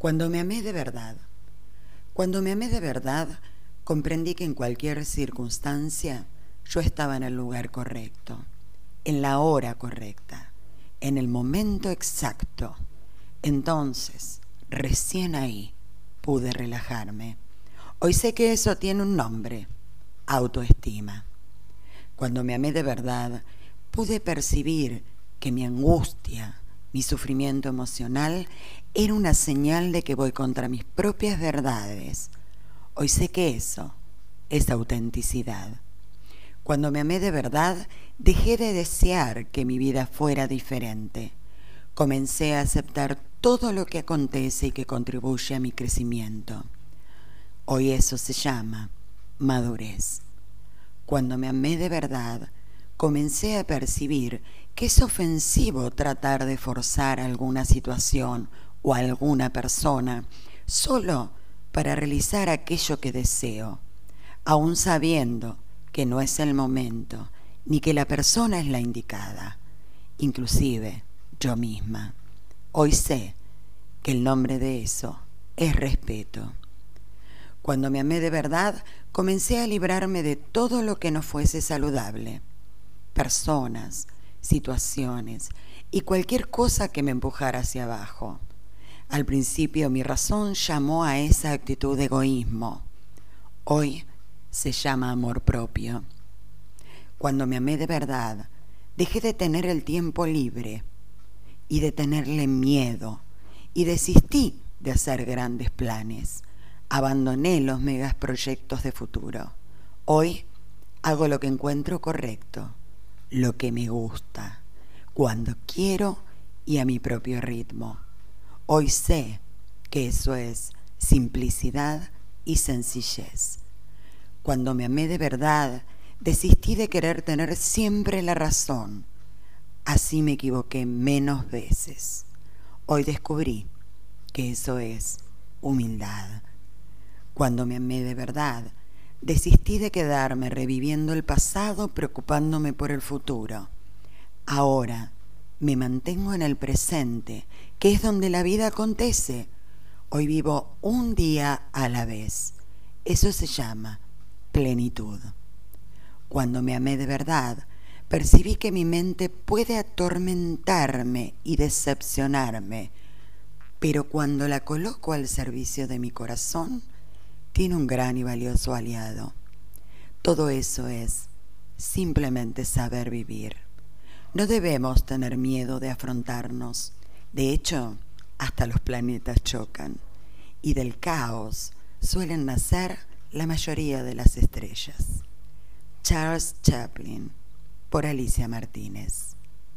Cuando me amé de verdad, cuando me amé de verdad, comprendí que en cualquier circunstancia yo estaba en el lugar correcto, en la hora correcta, en el momento exacto. Entonces, recién ahí, pude relajarme. Hoy sé que eso tiene un nombre, autoestima. Cuando me amé de verdad, pude percibir que mi angustia, mi sufrimiento emocional era una señal de que voy contra mis propias verdades. Hoy sé que eso es autenticidad. Cuando me amé de verdad, dejé de desear que mi vida fuera diferente. Comencé a aceptar todo lo que acontece y que contribuye a mi crecimiento. Hoy eso se llama madurez. Cuando me amé de verdad, comencé a percibir que es ofensivo tratar de forzar alguna situación o alguna persona solo para realizar aquello que deseo, aun sabiendo que no es el momento ni que la persona es la indicada, inclusive yo misma. Hoy sé que el nombre de eso es respeto. Cuando me amé de verdad, comencé a librarme de todo lo que no fuese saludable personas, situaciones y cualquier cosa que me empujara hacia abajo. Al principio mi razón llamó a esa actitud de egoísmo. Hoy se llama amor propio. Cuando me amé de verdad, dejé de tener el tiempo libre y de tenerle miedo y desistí de hacer grandes planes. Abandoné los megas proyectos de futuro. Hoy hago lo que encuentro correcto lo que me gusta, cuando quiero y a mi propio ritmo. Hoy sé que eso es simplicidad y sencillez. Cuando me amé de verdad, desistí de querer tener siempre la razón. Así me equivoqué menos veces. Hoy descubrí que eso es humildad. Cuando me amé de verdad, Desistí de quedarme reviviendo el pasado preocupándome por el futuro. Ahora me mantengo en el presente, que es donde la vida acontece. Hoy vivo un día a la vez. Eso se llama plenitud. Cuando me amé de verdad, percibí que mi mente puede atormentarme y decepcionarme, pero cuando la coloco al servicio de mi corazón, tiene un gran y valioso aliado. Todo eso es simplemente saber vivir. No debemos tener miedo de afrontarnos. De hecho, hasta los planetas chocan. Y del caos suelen nacer la mayoría de las estrellas. Charles Chaplin, por Alicia Martínez.